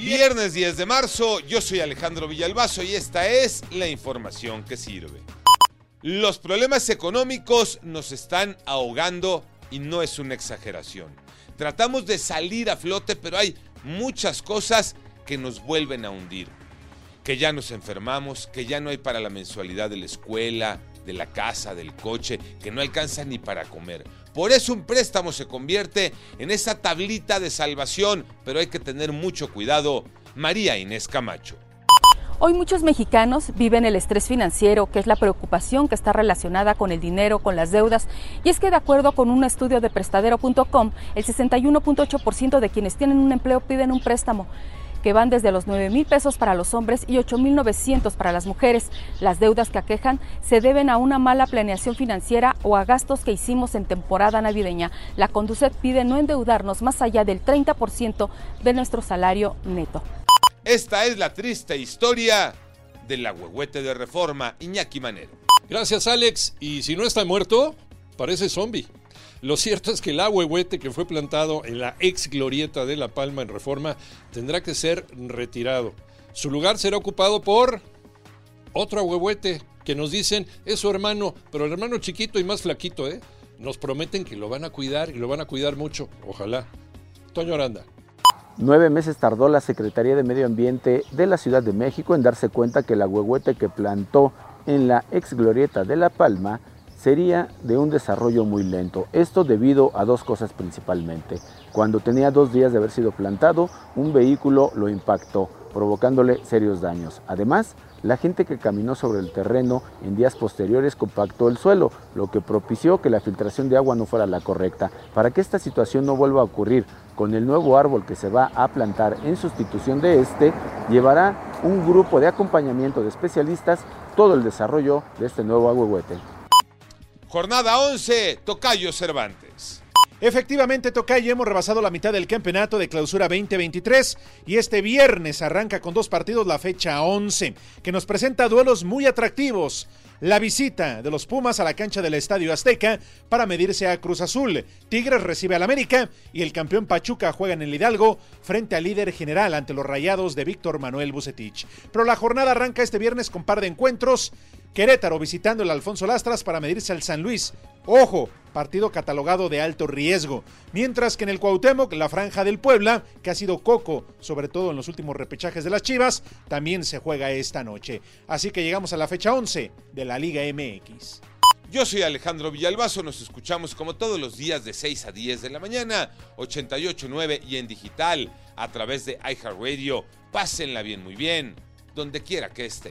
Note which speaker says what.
Speaker 1: Viernes 10 de marzo, yo soy Alejandro Villalbazo y esta es la información que sirve. Los problemas económicos nos están ahogando y no es una exageración. Tratamos de salir a flote, pero hay muchas cosas que nos vuelven a hundir. Que ya nos enfermamos, que ya no hay para la mensualidad de la escuela, de la casa, del coche, que no alcanza ni para comer. Por eso un préstamo se convierte en esa tablita de salvación, pero hay que tener mucho cuidado. María Inés Camacho.
Speaker 2: Hoy muchos mexicanos viven el estrés financiero, que es la preocupación que está relacionada con el dinero, con las deudas. Y es que de acuerdo con un estudio de prestadero.com, el 61.8% de quienes tienen un empleo piden un préstamo que van desde los 9 mil pesos para los hombres y 8 mil 900 para las mujeres. Las deudas que aquejan se deben a una mala planeación financiera o a gastos que hicimos en temporada navideña. La Conducet pide no endeudarnos más allá del 30% de nuestro salario neto.
Speaker 1: Esta es la triste historia del agüehuete de reforma Iñaki Manero.
Speaker 3: Gracias Alex. Y si no está muerto, parece zombie. Lo cierto es que el ahuehuete que fue plantado en la ex glorieta de La Palma en Reforma tendrá que ser retirado. Su lugar será ocupado por otro ahuehuete que nos dicen es su hermano, pero el hermano chiquito y más flaquito, ¿eh? Nos prometen que lo van a cuidar y lo van a cuidar mucho. Ojalá. Toño Aranda.
Speaker 4: Nueve meses tardó la Secretaría de Medio Ambiente de la Ciudad de México en darse cuenta que el ahuehuete que plantó en la ex glorieta de La Palma sería de un desarrollo muy lento. Esto debido a dos cosas principalmente. Cuando tenía dos días de haber sido plantado, un vehículo lo impactó, provocándole serios daños. Además, la gente que caminó sobre el terreno en días posteriores compactó el suelo, lo que propició que la filtración de agua no fuera la correcta. Para que esta situación no vuelva a ocurrir con el nuevo árbol que se va a plantar en sustitución de este, llevará un grupo de acompañamiento de especialistas todo el desarrollo de este nuevo ahuehuete.
Speaker 1: Jornada 11, Tocayo Cervantes.
Speaker 5: Efectivamente, Tocayo, hemos rebasado la mitad del campeonato de clausura 2023 y este viernes arranca con dos partidos la fecha 11, que nos presenta duelos muy atractivos. La visita de los Pumas a la cancha del Estadio Azteca para medirse a Cruz Azul. Tigres recibe al América y el campeón Pachuca juega en el Hidalgo frente al líder general ante los rayados de Víctor Manuel Bucetich. Pero la jornada arranca este viernes con par de encuentros. Querétaro visitando el Alfonso Lastras para medirse al San Luis. Ojo, partido catalogado de alto riesgo. Mientras que en el Cuauhtémoc, la franja del Puebla, que ha sido coco, sobre todo en los últimos repechajes de las Chivas, también se juega esta noche. Así que llegamos a la fecha 11 de la Liga MX.
Speaker 1: Yo soy Alejandro Villalbazo, nos escuchamos como todos los días de 6 a 10 de la mañana, 88.9 y en digital a través de iHeartRadio. Pásenla bien, muy bien, donde quiera que esté.